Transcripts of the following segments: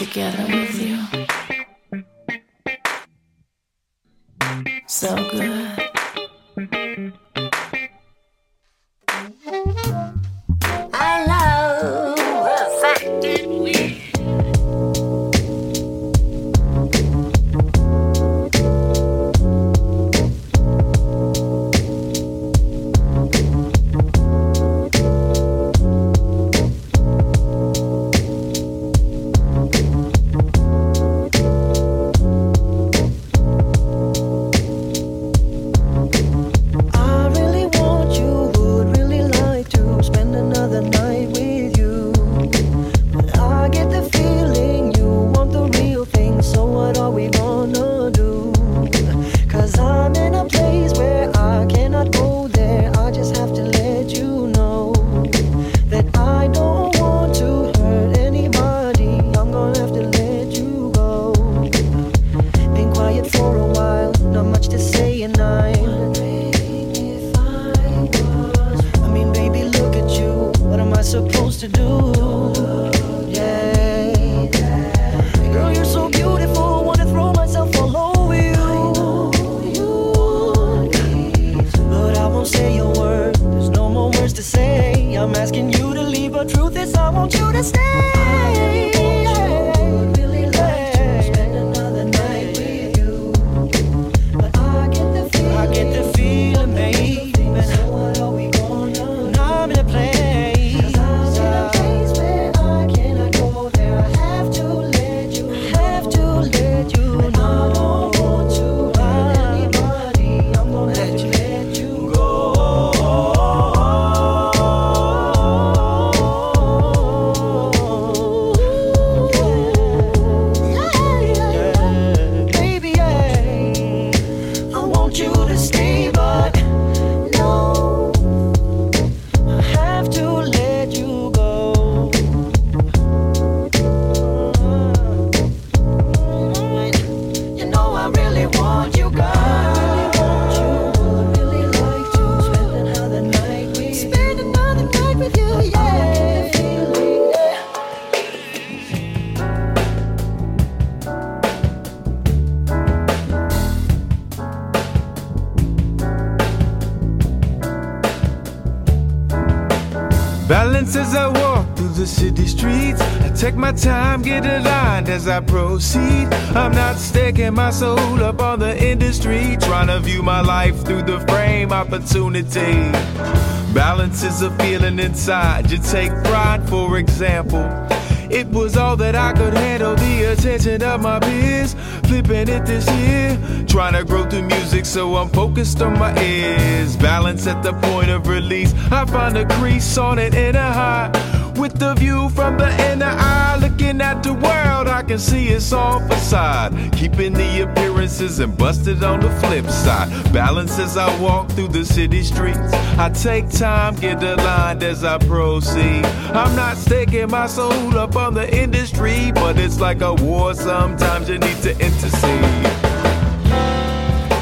Together as I take my time, get aligned as I proceed. I'm not staking my soul up on the industry, trying to view my life through the frame opportunity. Balance is a feeling inside. You take pride, for example. It was all that I could handle, the attention of my peers. Flipping it this year, trying to grow through music, so I'm focused on my ears. Balance at the point of release. I find a crease on it in a high. The view from the inner eye, looking at the world, I can see it's all facade. Keeping the appearances and busted on the flip side. Balance as I walk through the city streets. I take time, get aligned as I proceed. I'm not staking my soul up on the industry, but it's like a war, sometimes you need to intercede.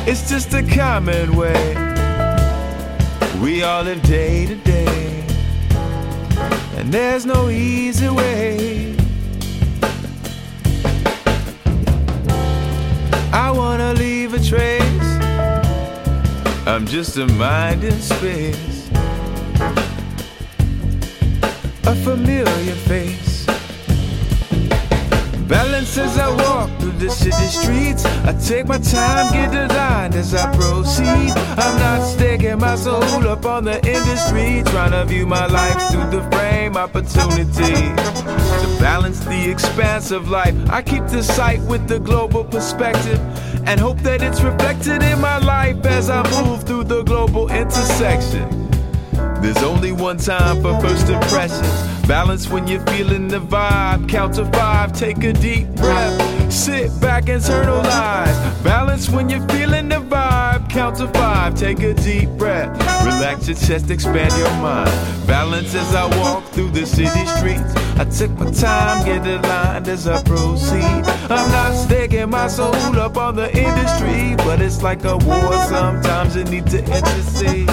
It's just a common way. We all live day to day and there's no easy way. I wanna leave a trace. I'm just a mind in space, a familiar face. Balance as I walk through the city streets. I take my time, get aligned as I proceed. I'm not staking my soul up on the industry, trying to view my life through the frame opportunity. To balance the expanse of life, I keep the sight with the global perspective and hope that it's reflected in my life as I move through the global intersection. There's only one time for first impressions. Balance when you're feeling the vibe. Count to five, take a deep breath. Sit back, and turn internalize. Balance when you're feeling the vibe. Count to five, take a deep breath. Relax your chest, expand your mind. Balance as I walk through the city streets. I took my time, get aligned as I proceed. I'm not staking my soul up on the industry, but it's like a war. Sometimes you need to intercede.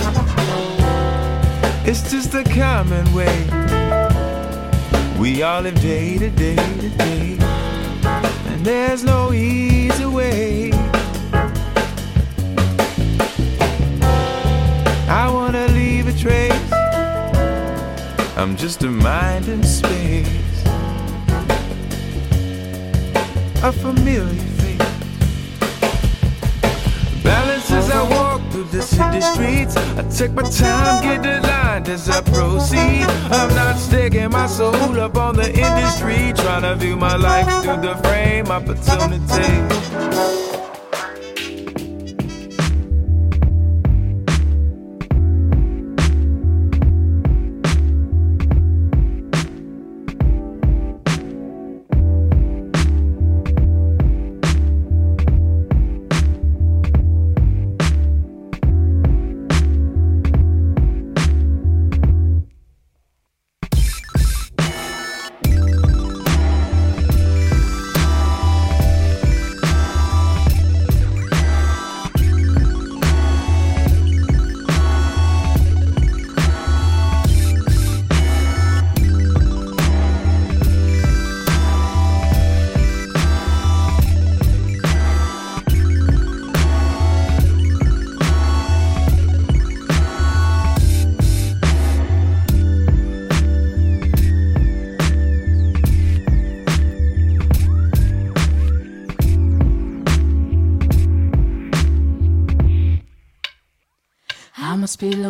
It's just a common way. We all live day to day to day, and there's no easy way. I wanna leave a trace. I'm just a mind in space, a familiar the city streets. I take my time, get aligned as I proceed. I'm not staking my soul up on the industry, trying to view my life through the frame opportunity.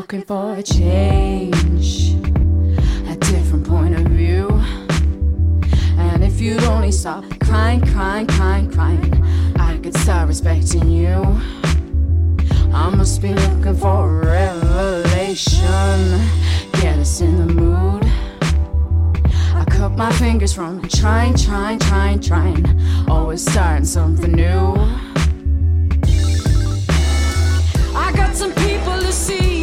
Looking for a change, a different point of view. And if you'd only stop crying, crying, crying, crying, I could start respecting you. I must be looking for a revelation, get us in the mood. I cut my fingers from trying, trying, trying, trying, always starting something new. I got shoulda,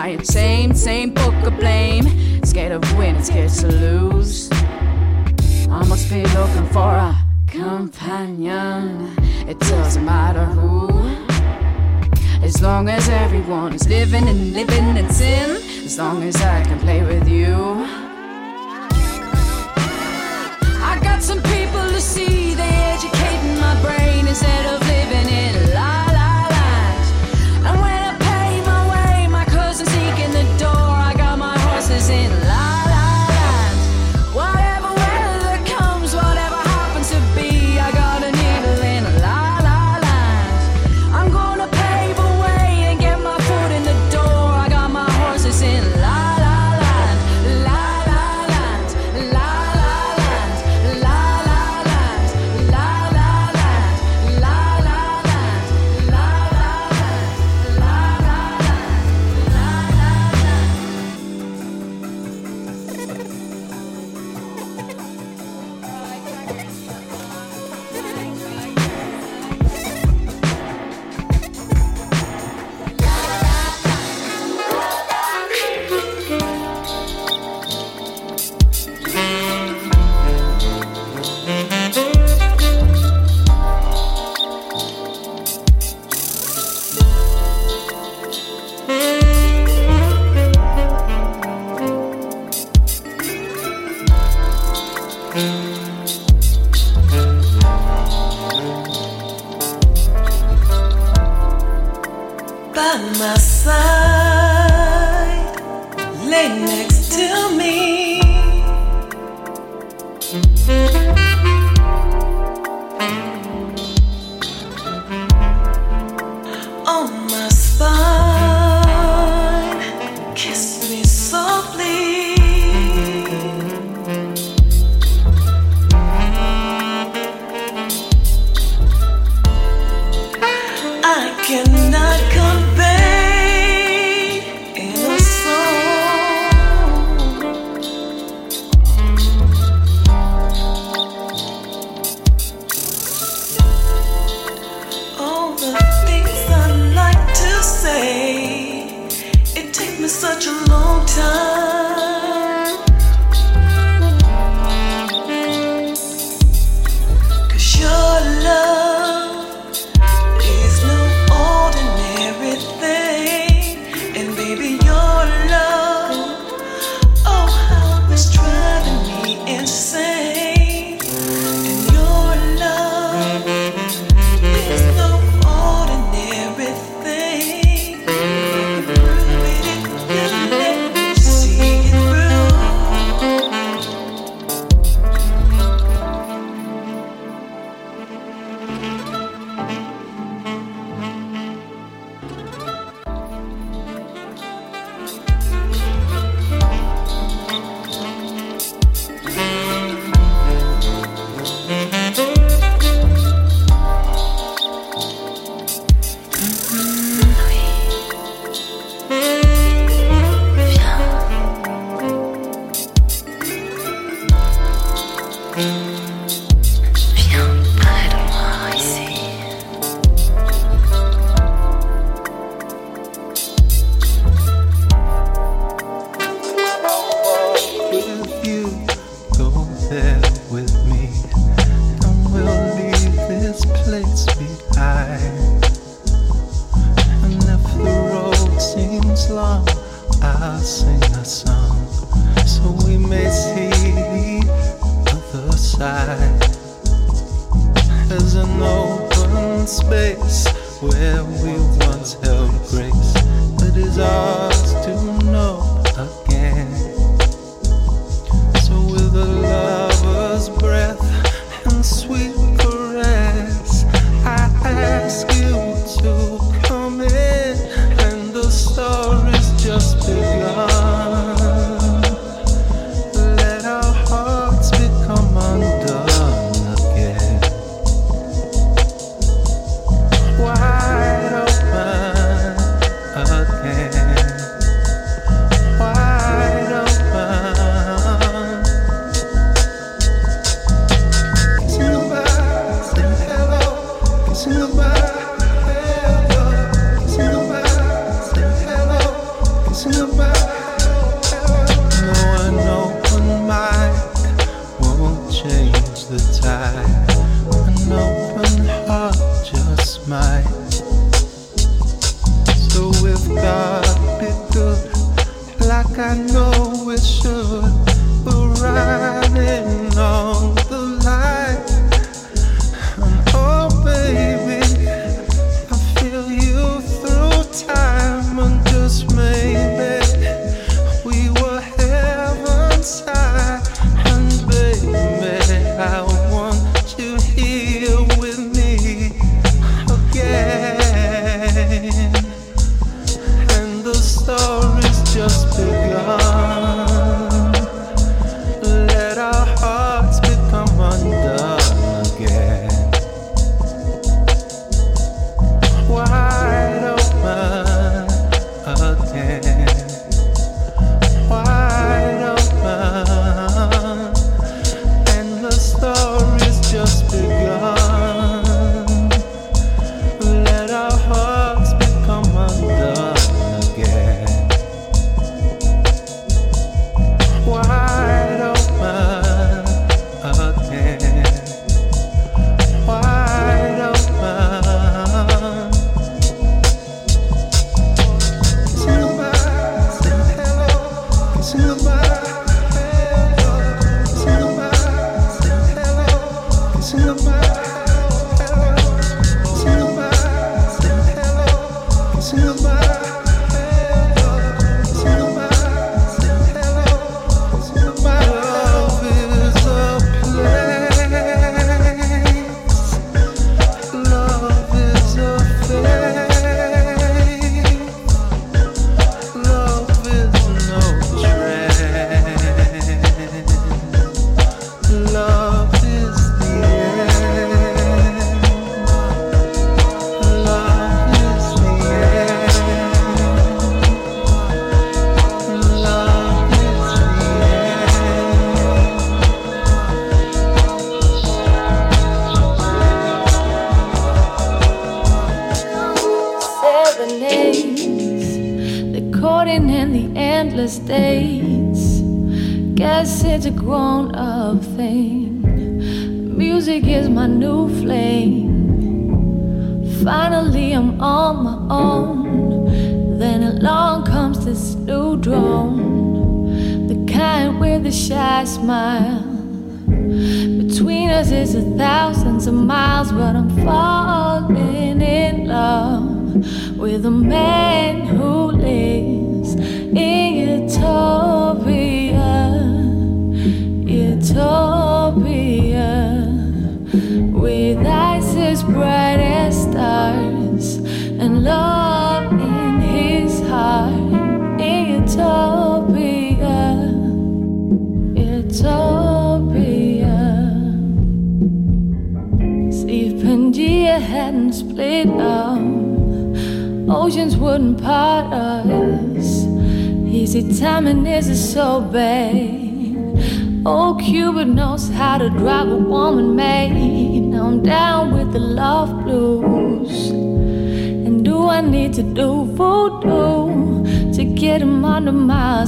multiplying, same, same book of blame. Scared of winning, scared to lose. I must be looking for a companion. It doesn't matter who. As long as everyone is living and living in sin. As long as I can play with you. I got some people to see, they educating my brain instead of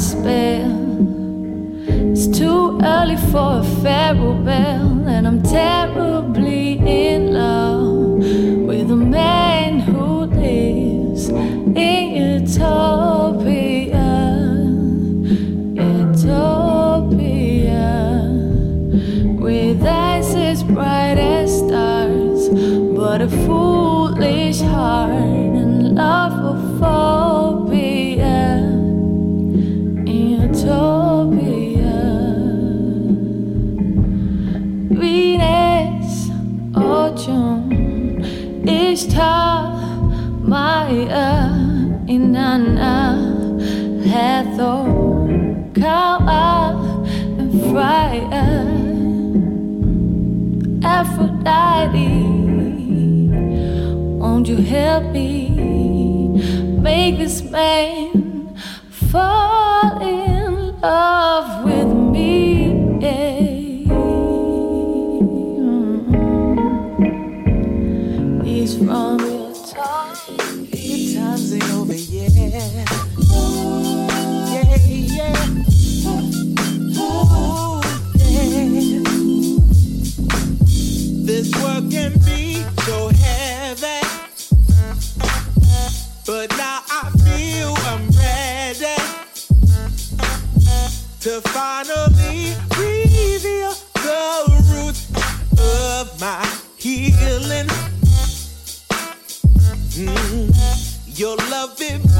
from this work can be so heavy. But now I feel I'm ready to finally reveal the of my healing. Mm, your love, it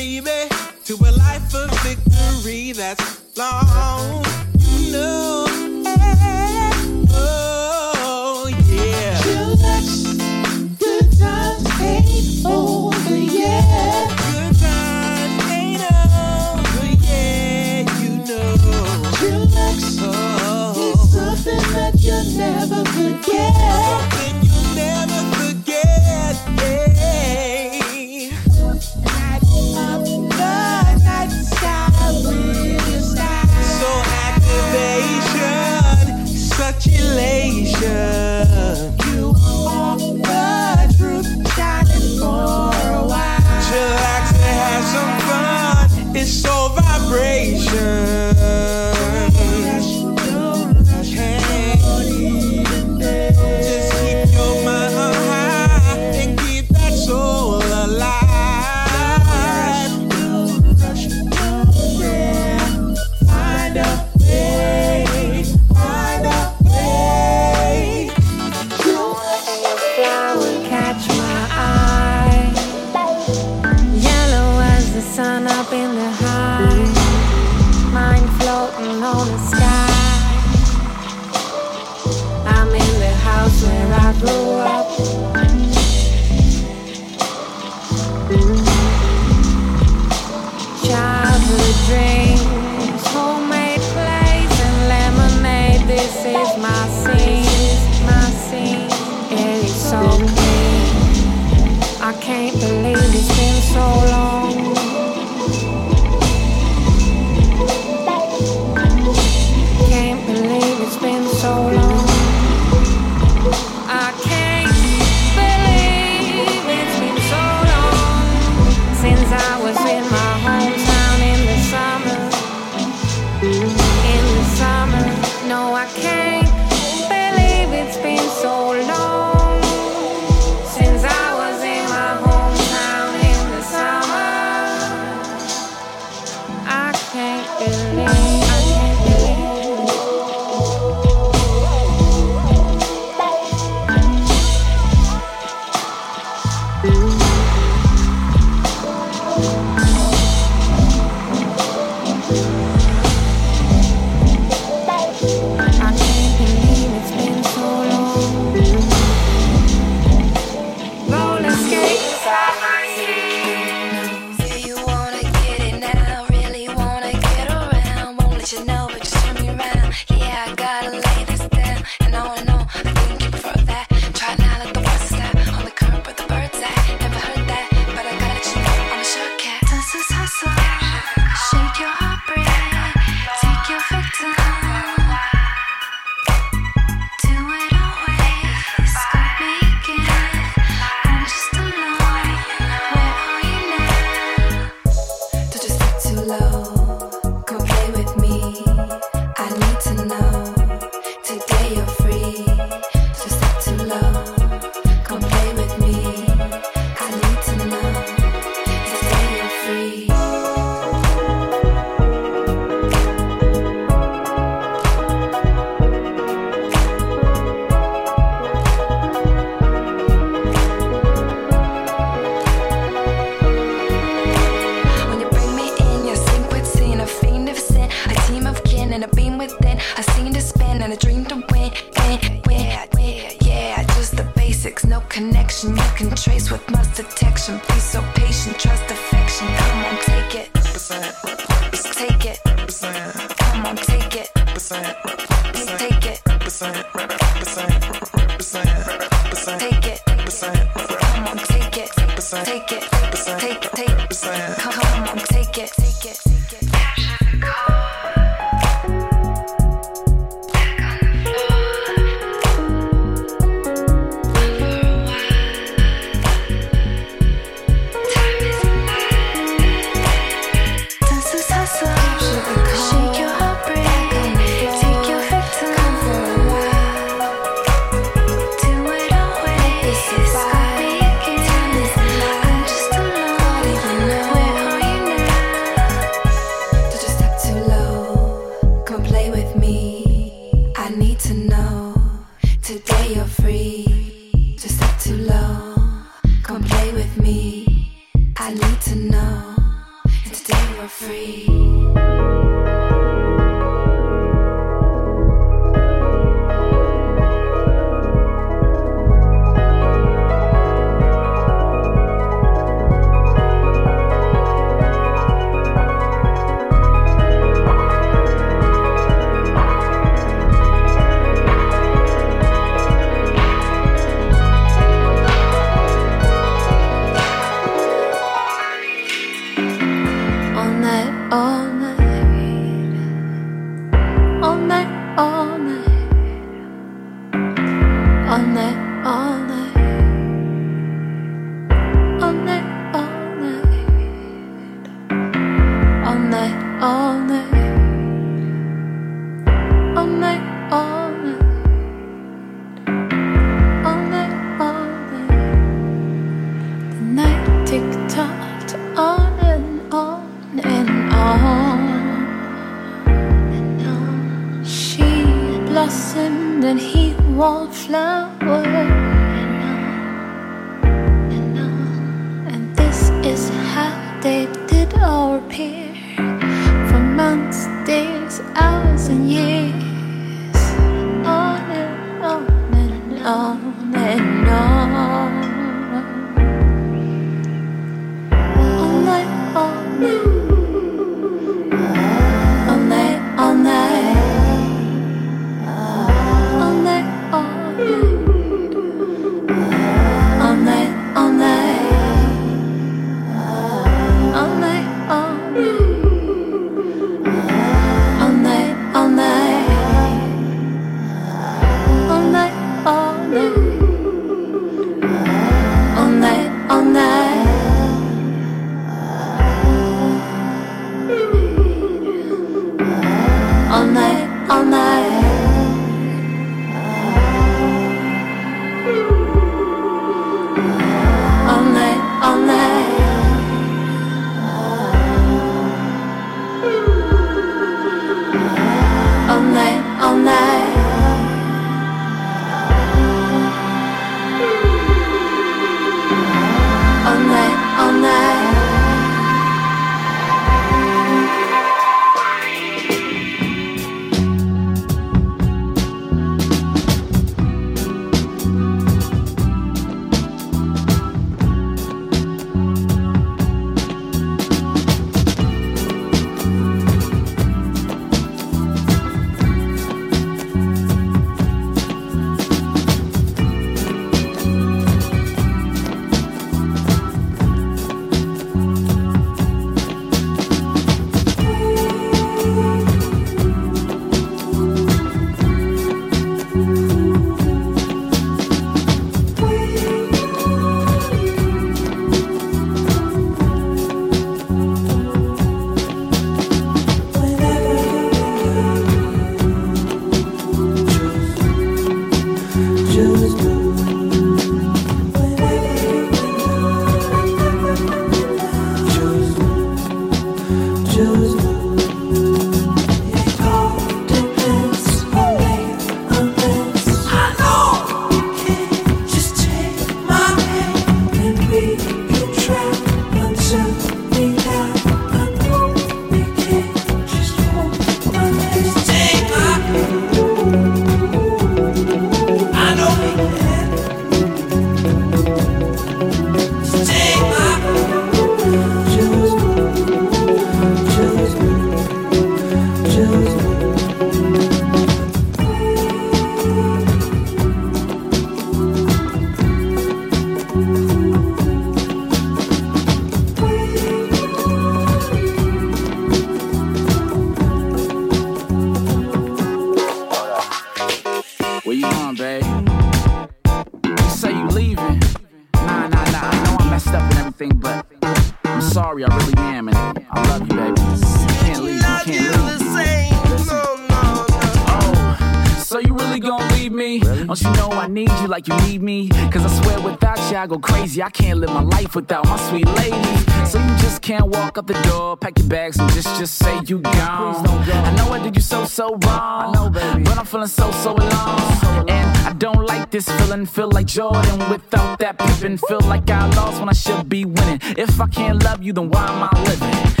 life without my sweet lady. So you just can't walk up the door, pack your bags and just just say you gone. I know I did you so so wrong. I know, baby. But I'm feeling so so alone. And I don't like this feeling. Feel like Jordan without that Pippen. Feel like I lost when I should be winning. If I can't love you, then why am I living?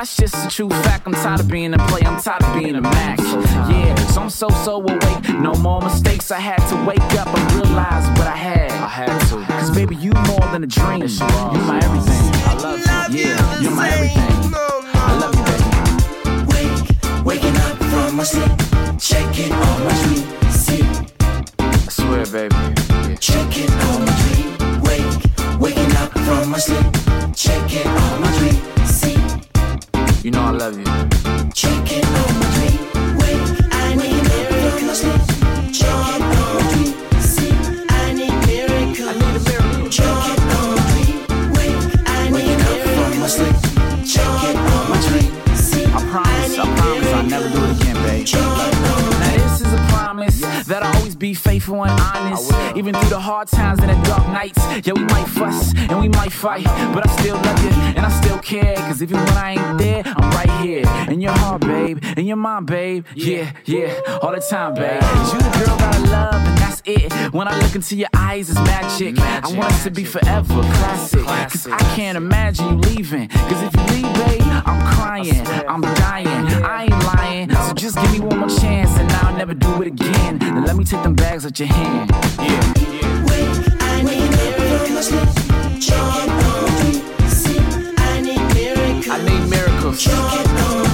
Damn, man, that's just a true fact. I'm tired of being a play. I'm tired of being a match. Yeah, so I'm so so awake. No more mistakes. I had to wake up and realize what I had. I had to. Cause baby, you more than a dream. You're my everything. I love you. Yeah, you're my everything. I love you, baby. Wake, waking up from my sleep. Checking on my dream. See. I swear, baby. Yeah. Checking on my dream. Wake, waking up from my sleep. You know I love you. Checking on my I need miracles. Checking be faithful and honest. Even through the hard times and the dark nights. Yeah, we might fuss and we might fight, but I still love you and I still care. Cause even when I ain't there, I'm right here. In your heart, babe. In your mind, babe. Yeah, yeah, all the time, babe. You the girl that I love, that's it. When I look into your eyes, it's magic. I want us to be forever classic. Cause I can't imagine you leaving. Cause if you leave, babe, I'm crying. I'm dying. I ain't lying. So just give me one more chance and I'll never do it again. Then let me take them bags out your hand. Yeah. Wake, I need miracles. Checking on my dream. See, I need miracles. I need miracles. Checking on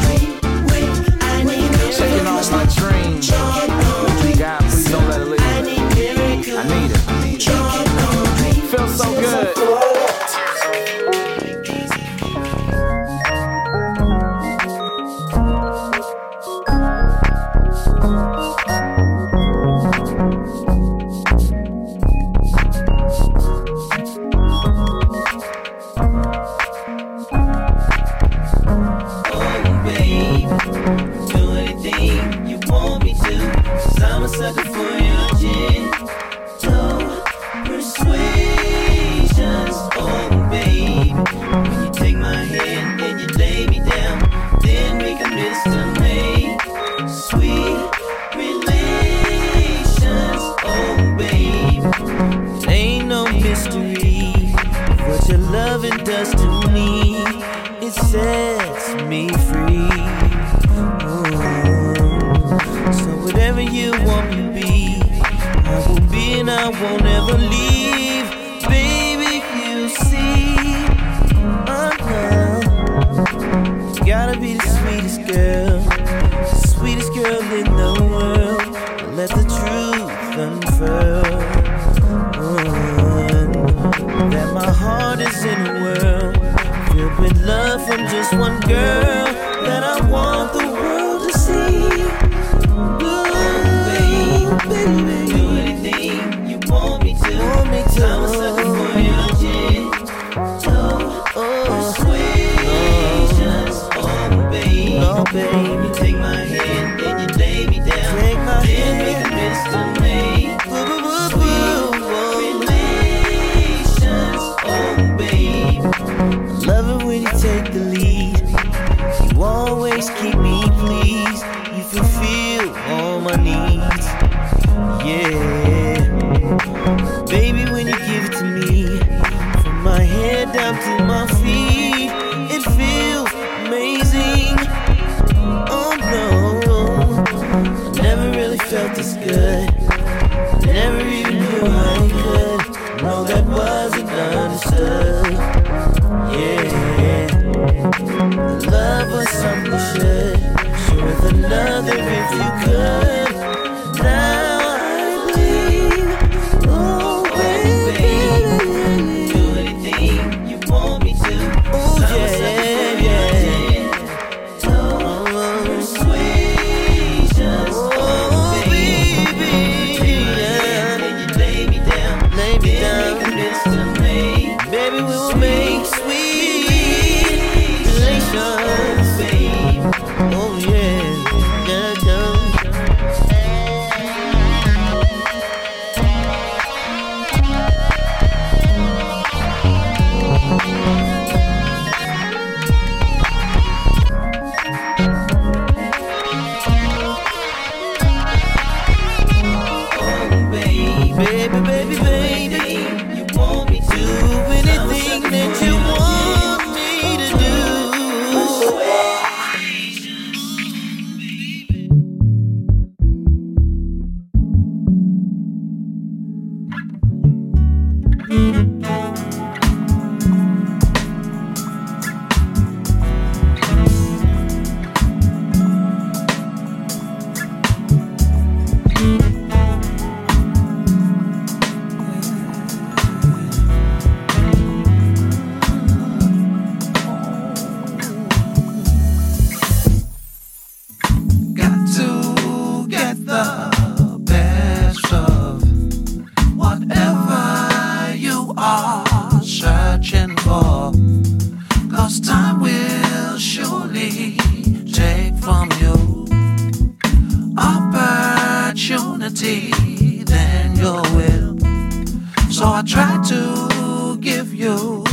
you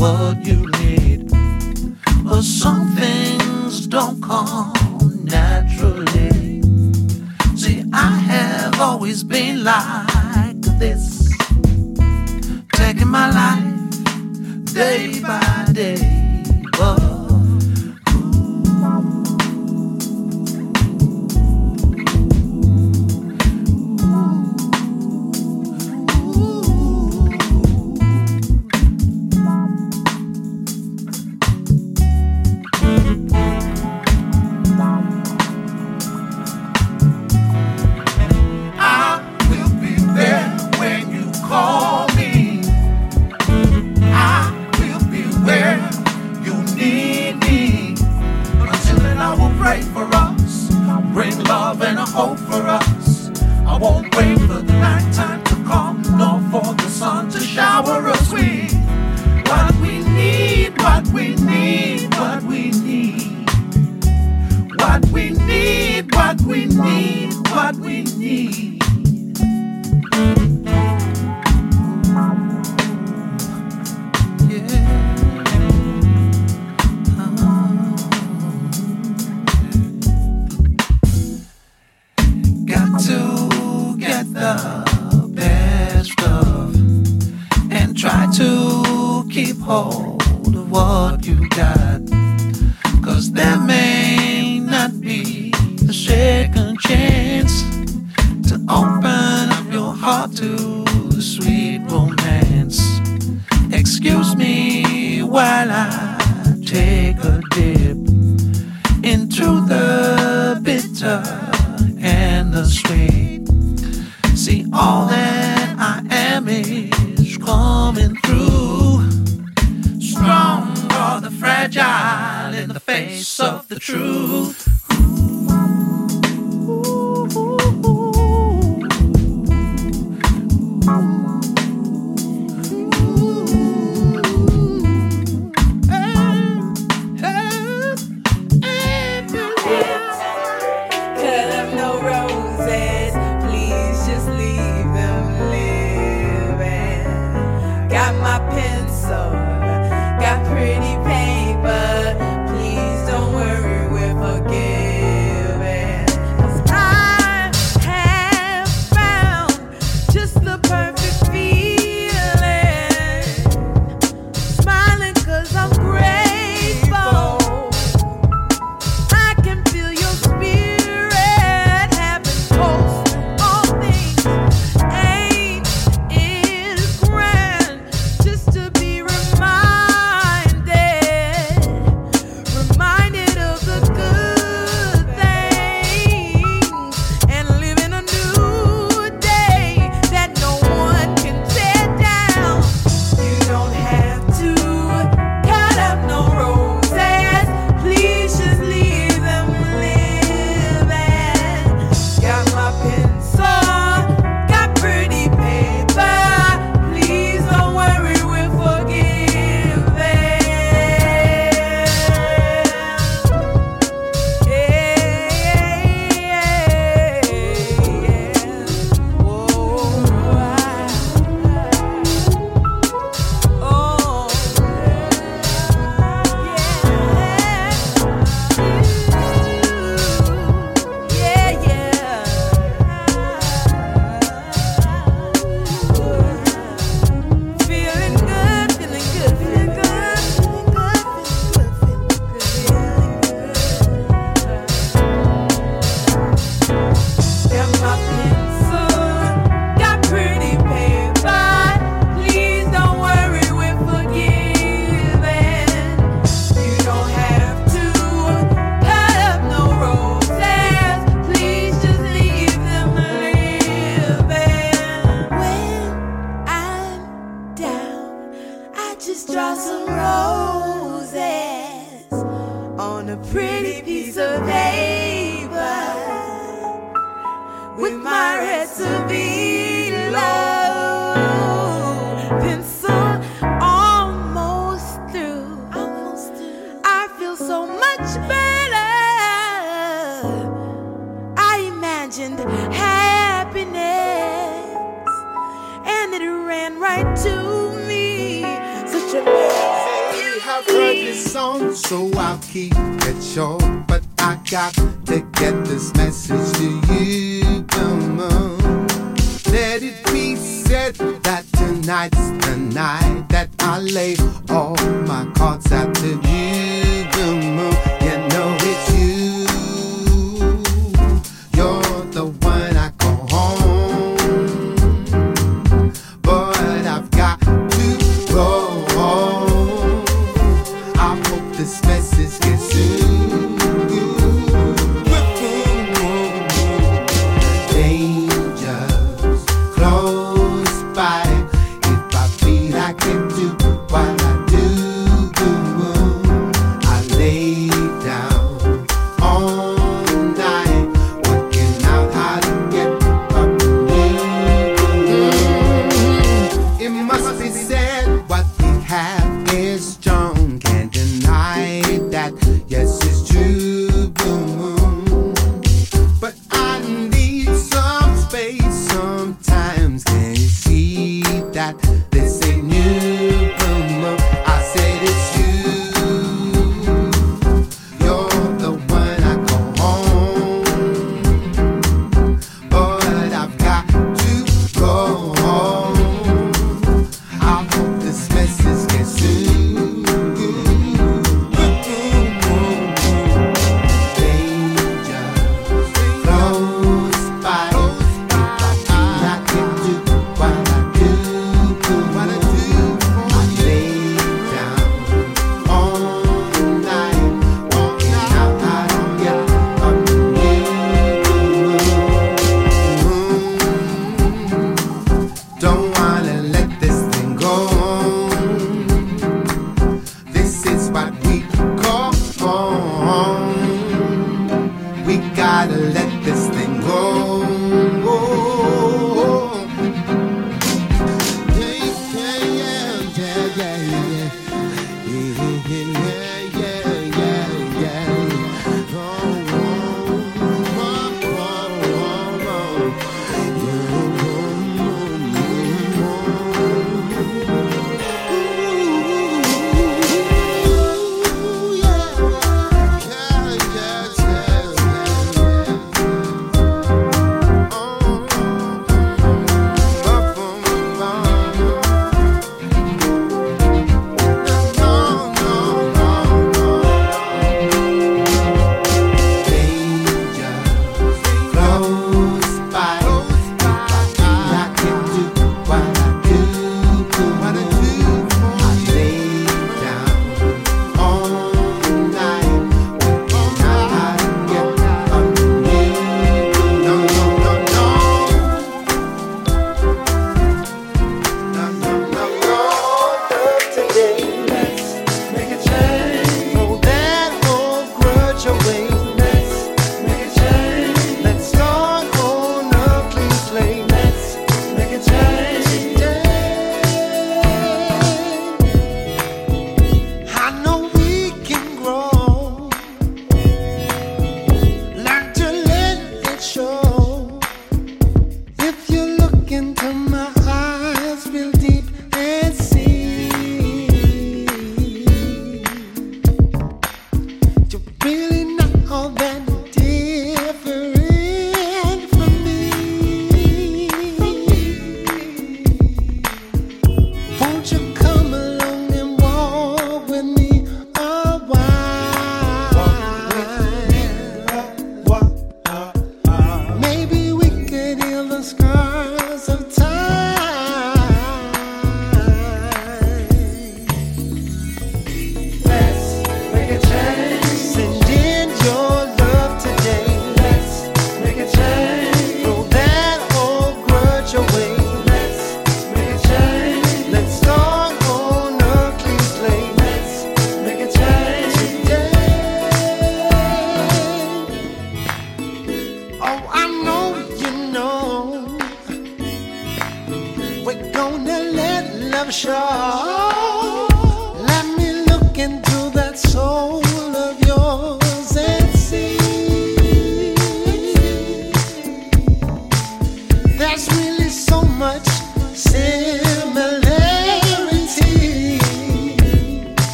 what you need. But some things don't come naturally. See, I have always been like this, taking my life day by day. But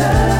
myself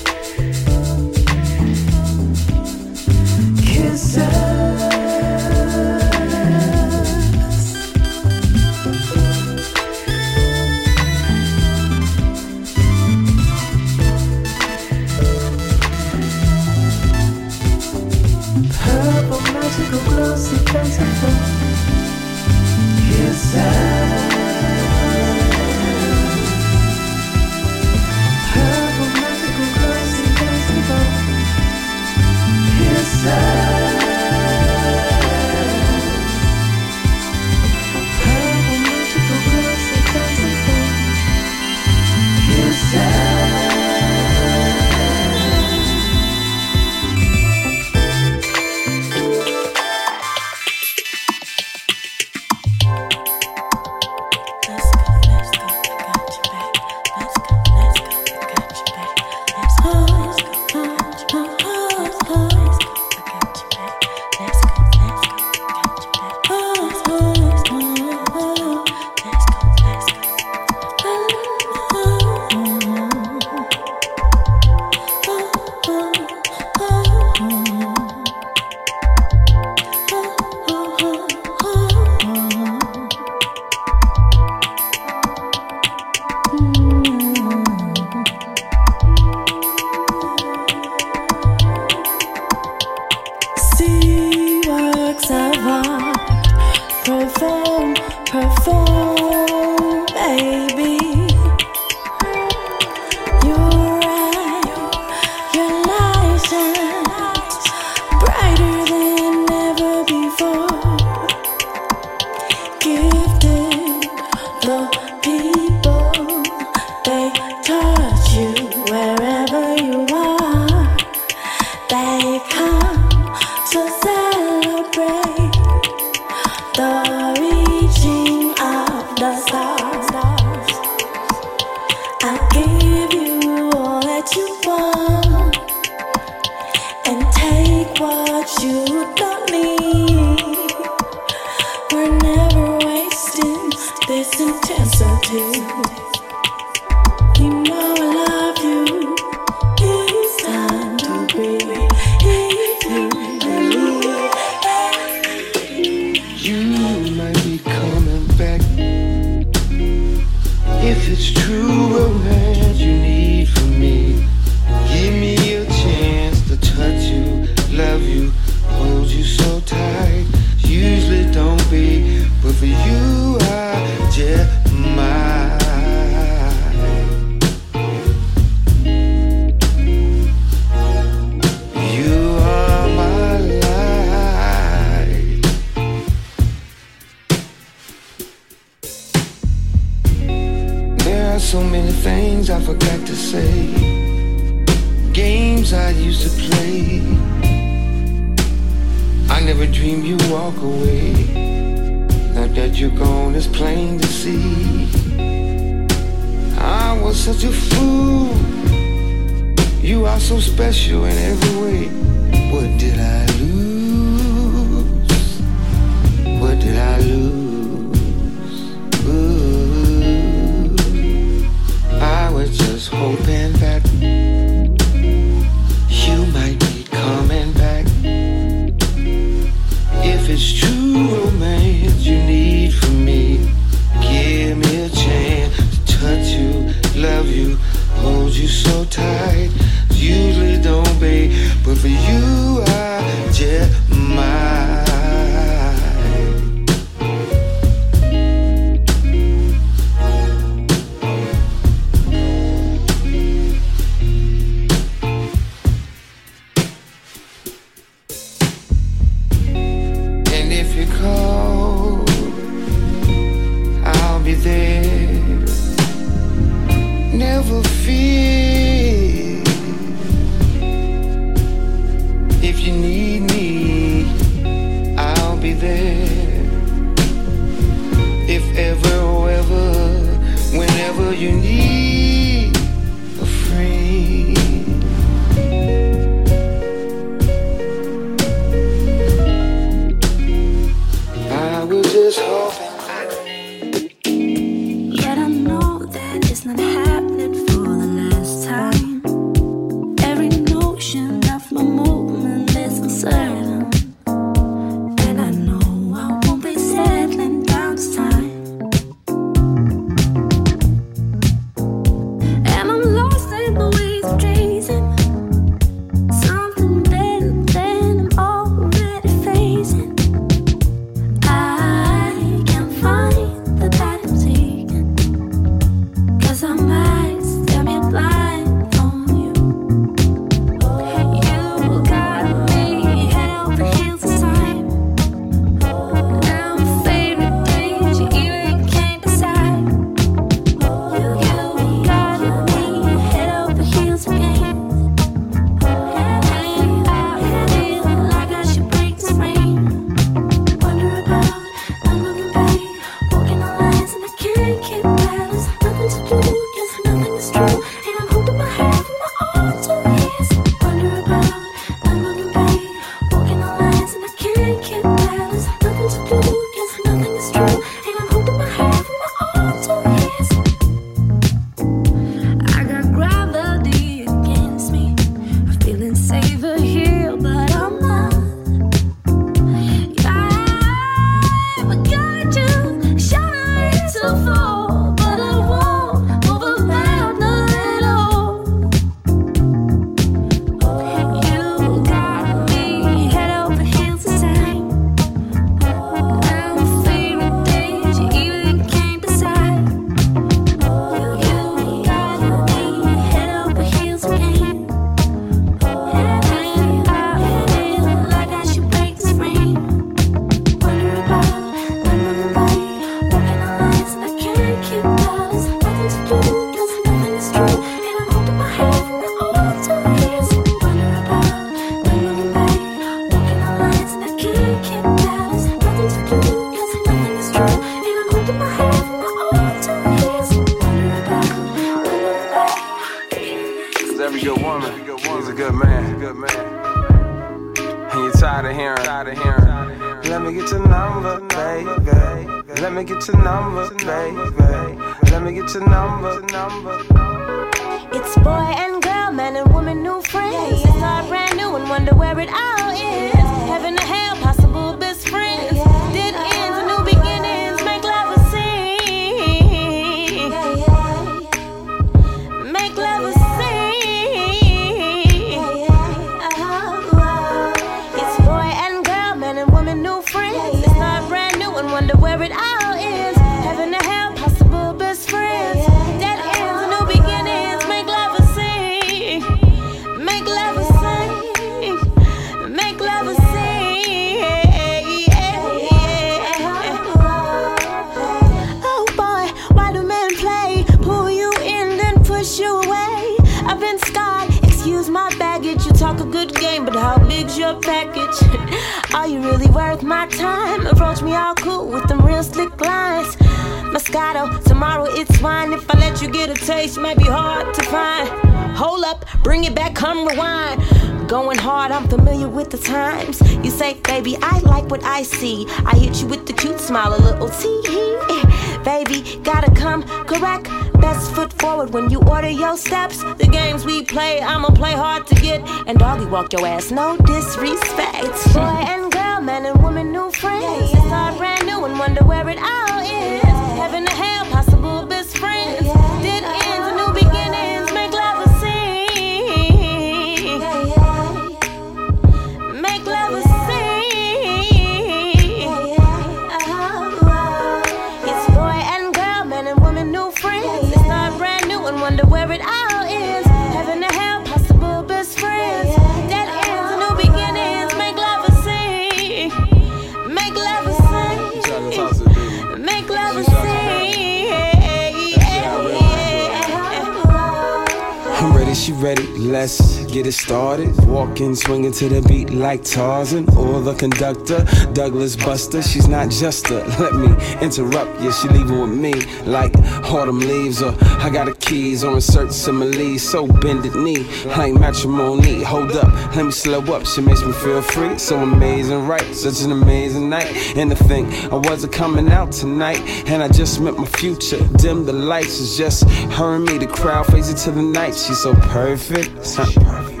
to the beat like Tarzan or the conductor. Douglas Buster, she's not just a let me interrupt you. She leaving with me like autumn leaves, or I got a keys or insert simile. So bended knee, like matrimony. Hold up, let me slow up. She makes me feel free, so amazing, right? Such an amazing night. And to think I wasn't coming out tonight, and I just met my future. Dim the lights, it's just her and me. The crowd fades into the night. She's so perfect, it's not perfect,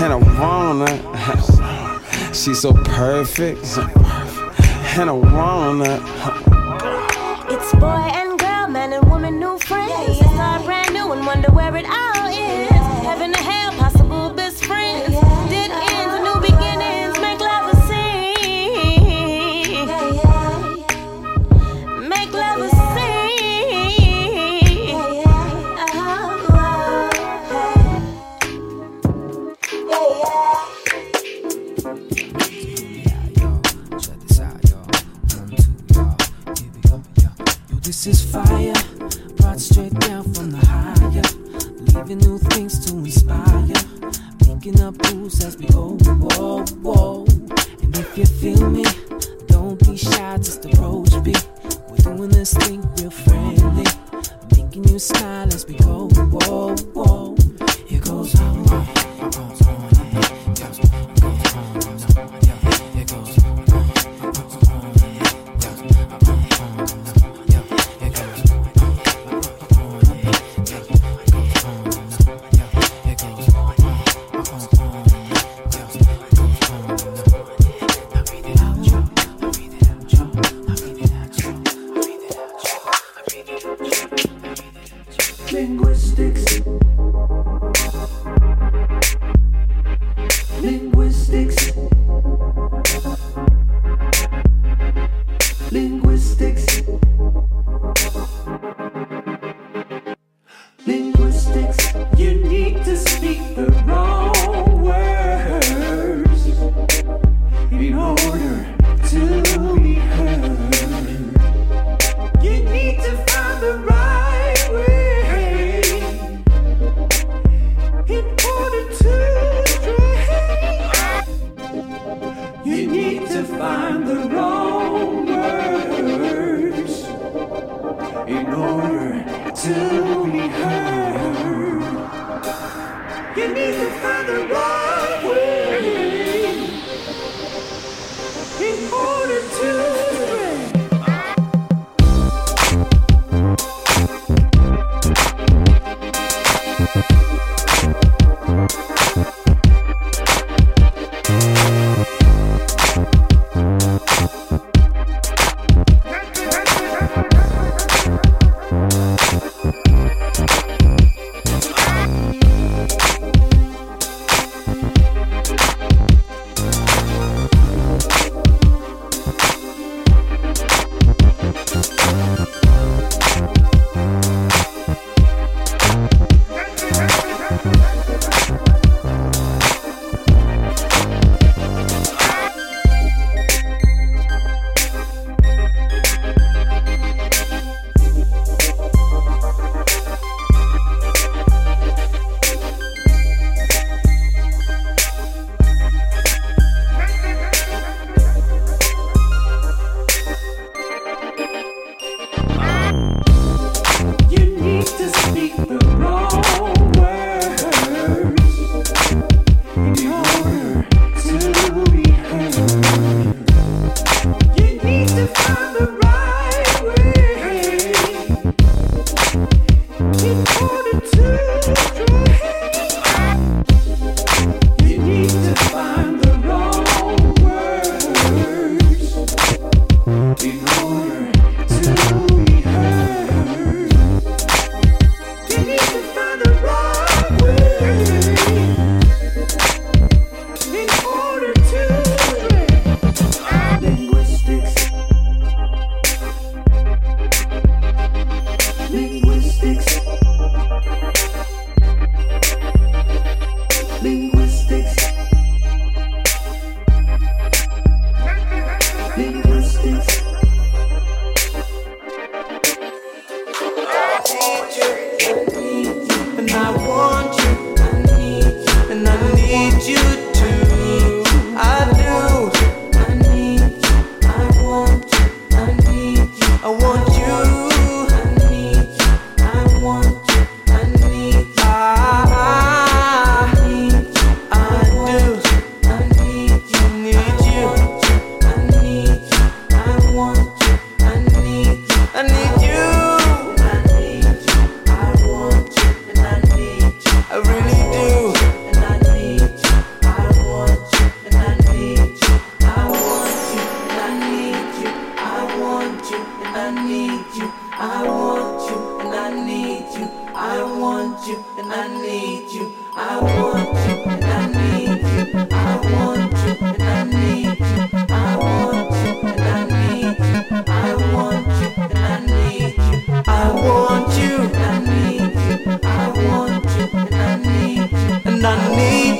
and I want her. She's so perfect, so perfect. and I wanna.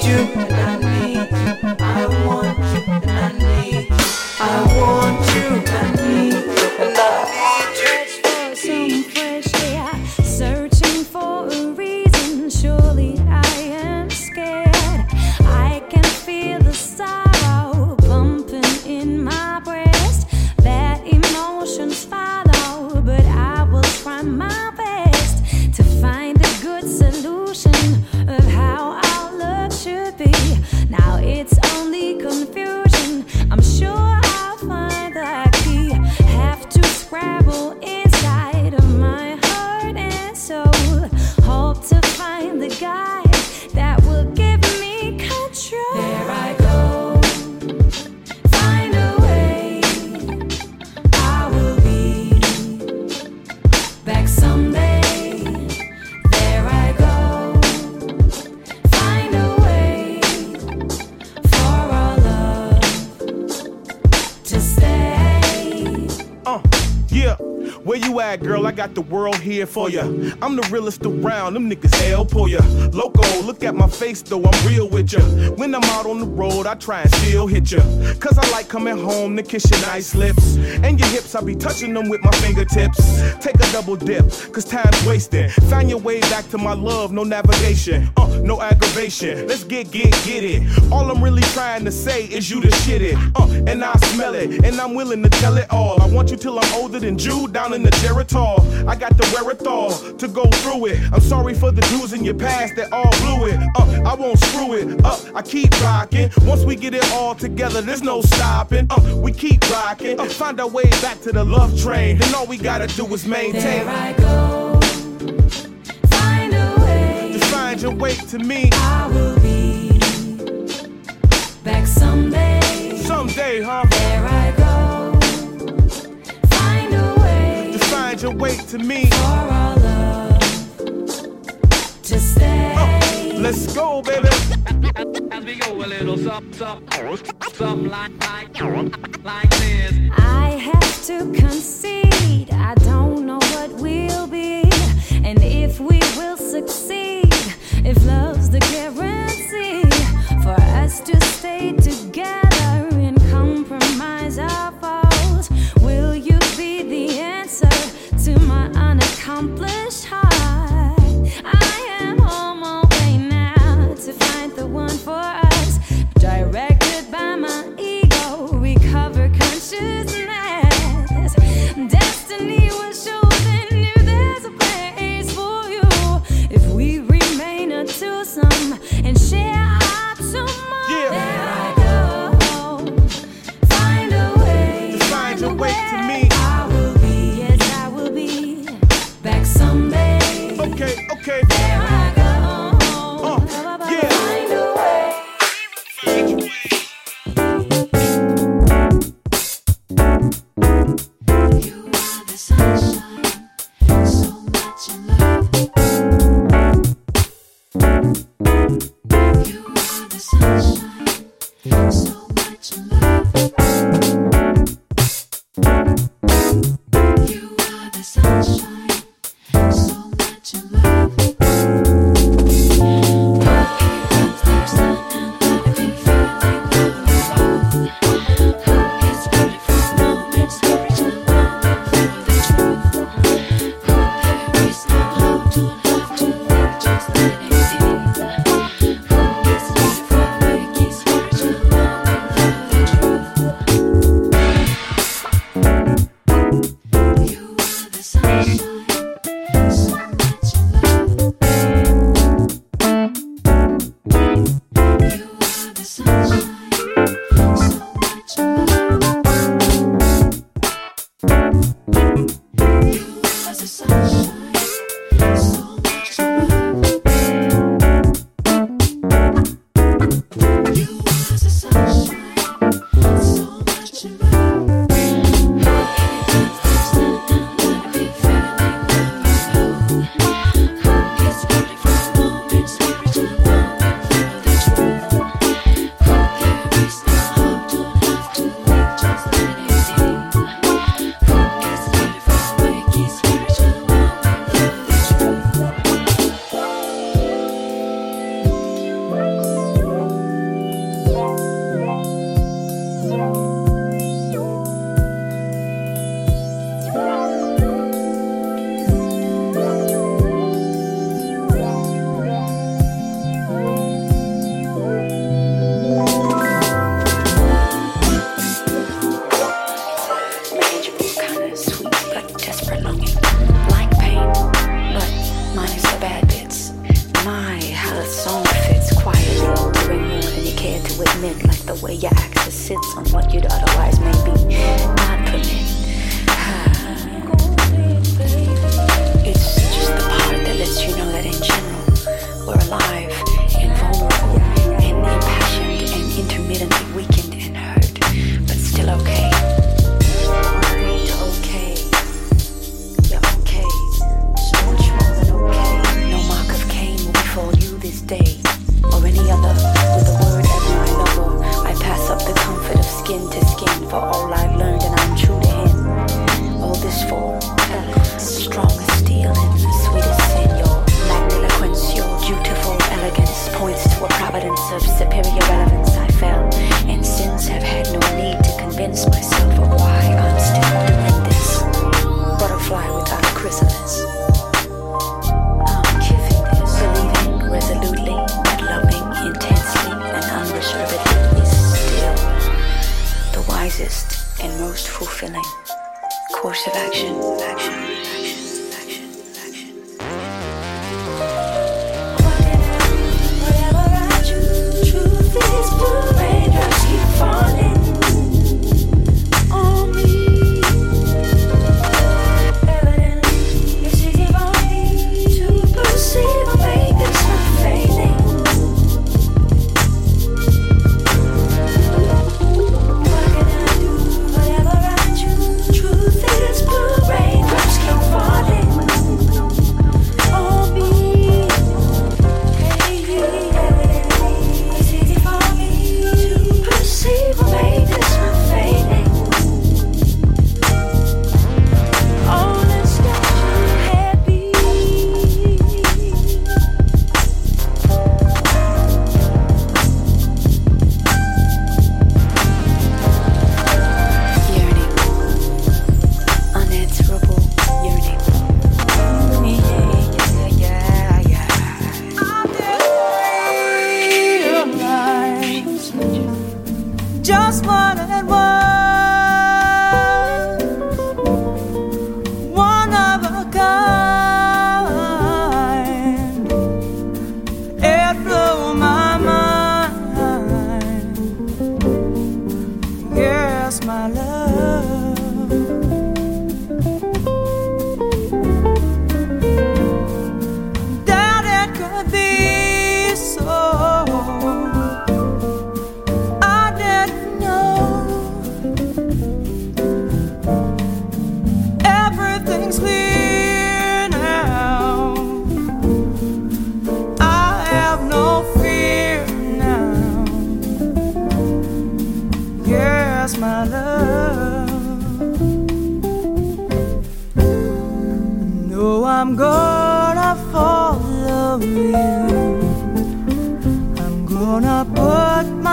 you. for ya. I'm the realest around, them niggas hell for ya. Loco, look at my face though, I'm real with ya. When I'm out on the road, I try and still hit ya. Cause I like coming home to kiss your nice lips. And your hips, I be touching them with my fingertips. Take a double dip, cause time's wasting. Find your way back to my love, no navigation no aggravation. Let's get, get, get it. All I'm really trying to say is you the shit it. Uh, and I smell it, and I'm willing to tell it all. I want you till I'm older than Jude down in the Geritol. I got the wherewithal to go through it. I'm sorry for the dudes in your past that all blew it. Uh, I won't screw it up. Uh, I keep rocking. Once we get it all together, there's no stopping. Uh, we keep rocking. Uh, find our way back to the love train. Then all we gotta do is maintain. There I go. Way. To find your way to me. I will be back someday. Someday, huh? There I go. Find a way To find your way to me. for our love to stay. Oh, let's go, baby. As we go a little something, something, something like, like, like this. I have to concede, I don't know what will be, and if we will succeed, if love's the guarantee for us to stay together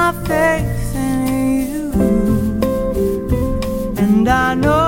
my faith in you. And I know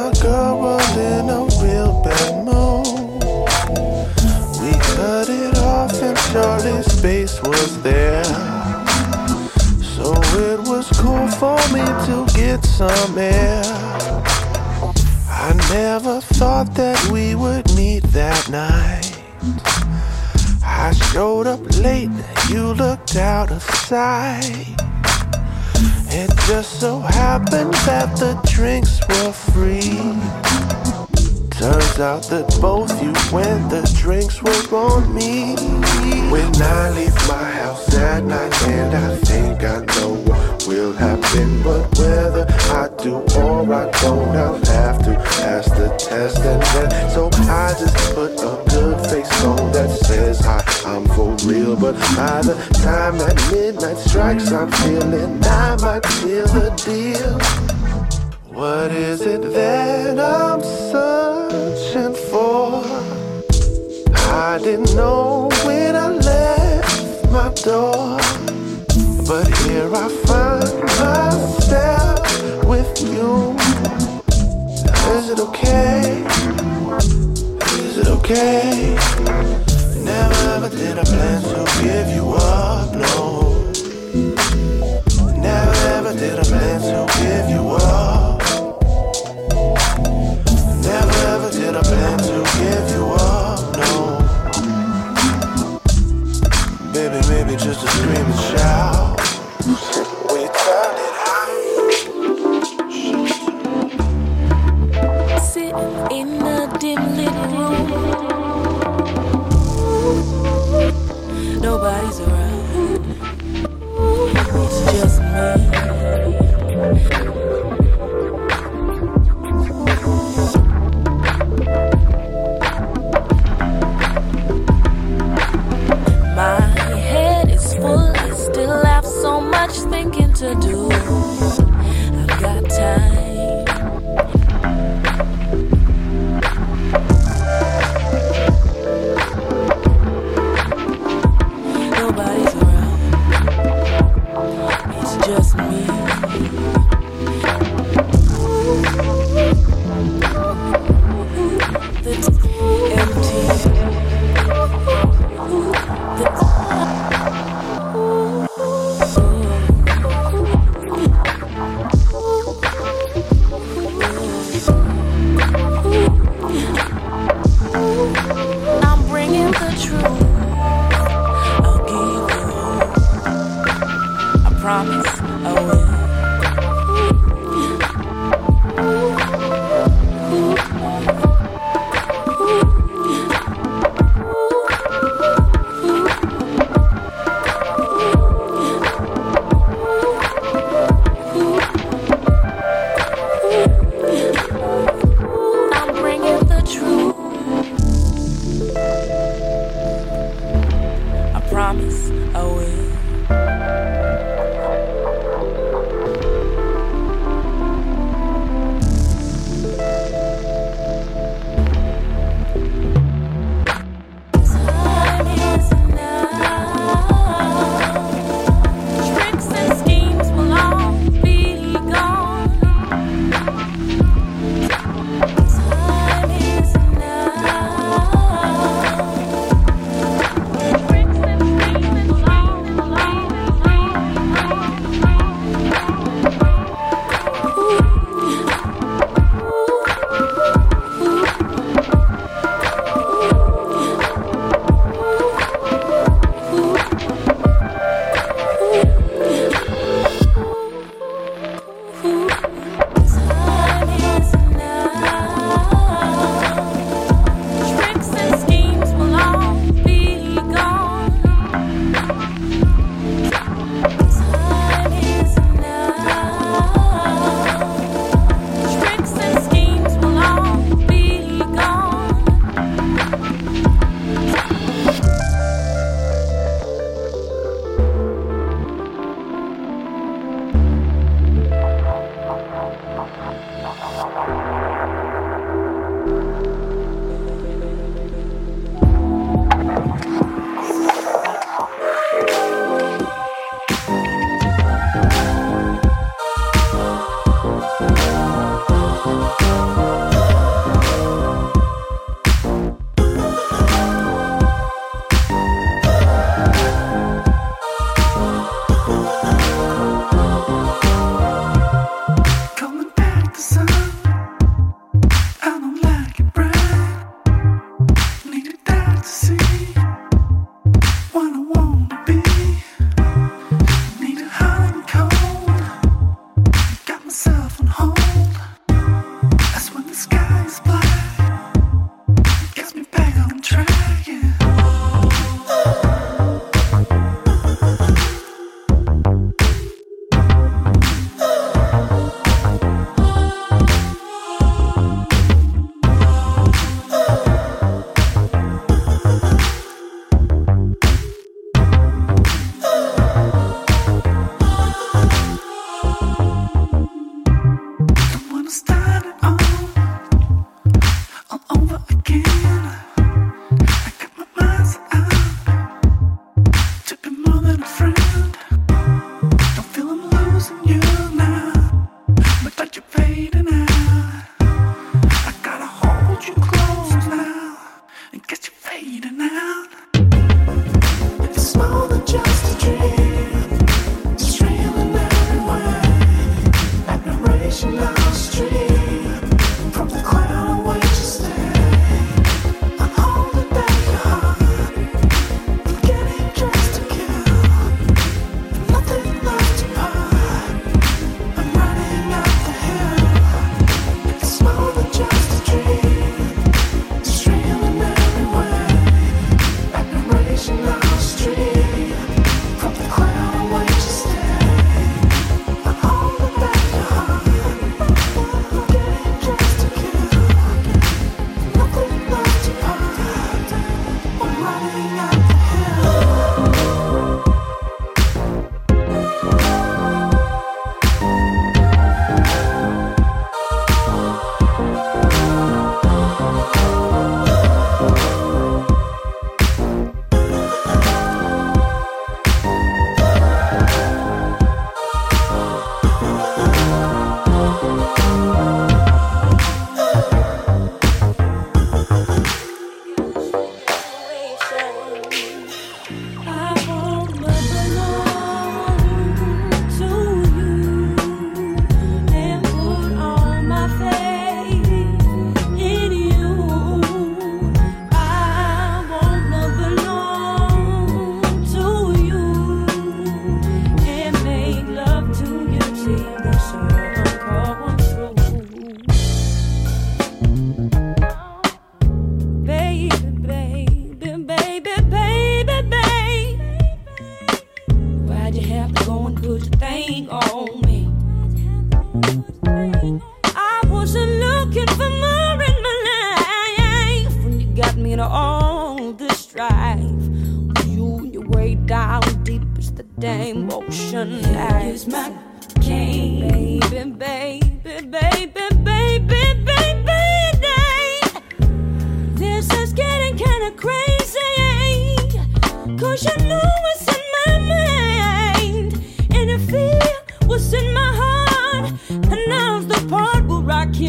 my girl were in a real bad mood. We cut it off and was there. So it was cool for me to get some air. I never thought that we would meet that night. I showed up late, you looked out of sight. It just so happened that the drinks were free. Turns out that both you went, the drinks were on me. When I leave my house at night, and I think I know what will happen. But whether I do or I don't, I'll have to pass the test. And then, so I just put a good face on that says hi, I'm for real. But by the time that midnight strikes, I'm feeling I might seal the deal. What is it that I'm searching for? I didn't know when I left my door. But here I find myself with you. Is it okay? Is it okay? Never ever did I plan to give you up, no. Never ever did I plan to give you up. Never ever did I plan to give you up, no. Baby, maybe just a scream and shout. nobody's around. It's just me. My head is full. I still have so much thinking to do.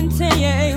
Can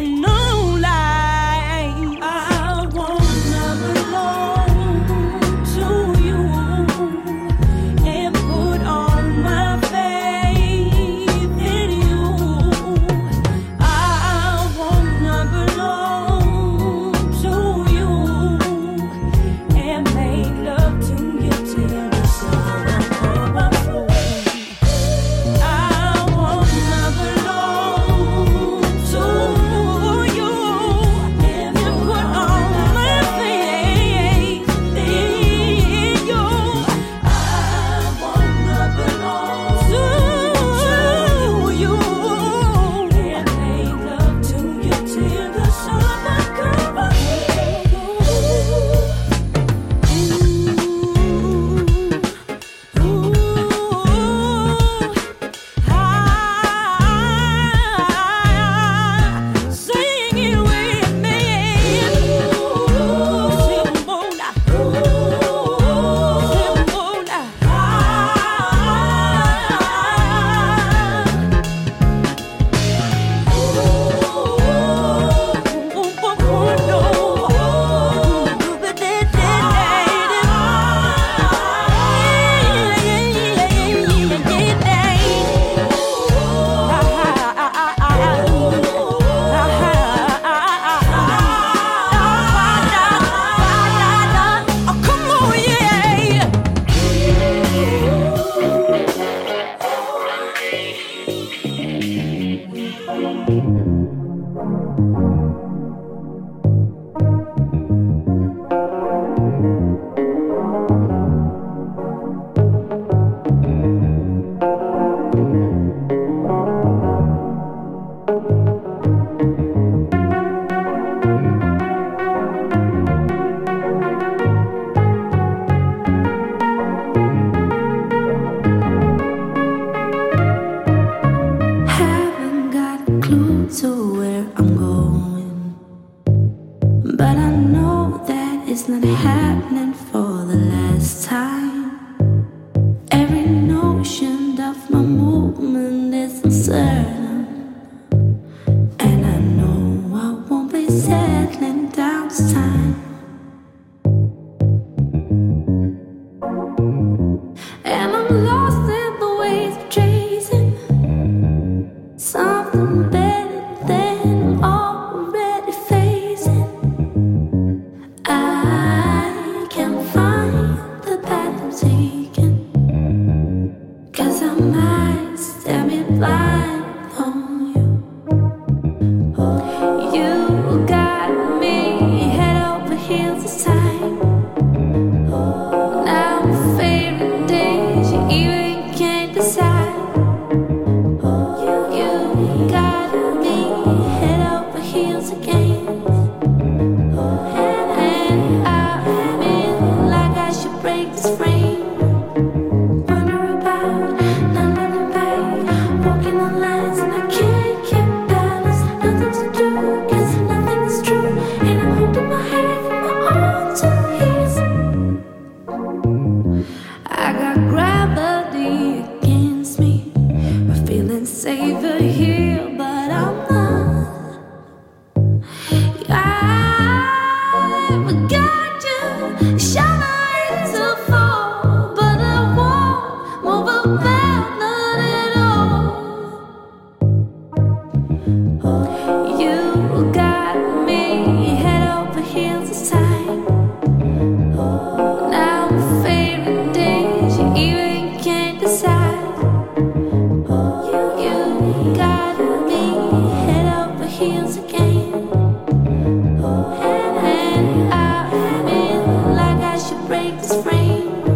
break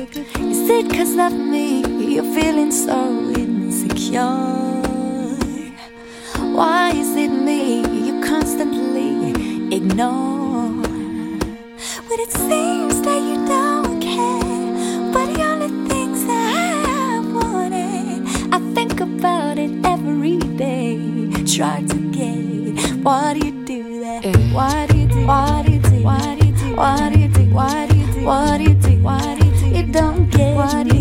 Is it cause of me you're feeling so insecure? Why is it me you constantly ignore? When it seems that you don't care, but the only things that I wanted, I think about it every day. Try to get it. Why do you do that? Do you do? Why do you do? Why do you do? Why do you do? Why do you do? Why do you do? Why do you do? don't get what me.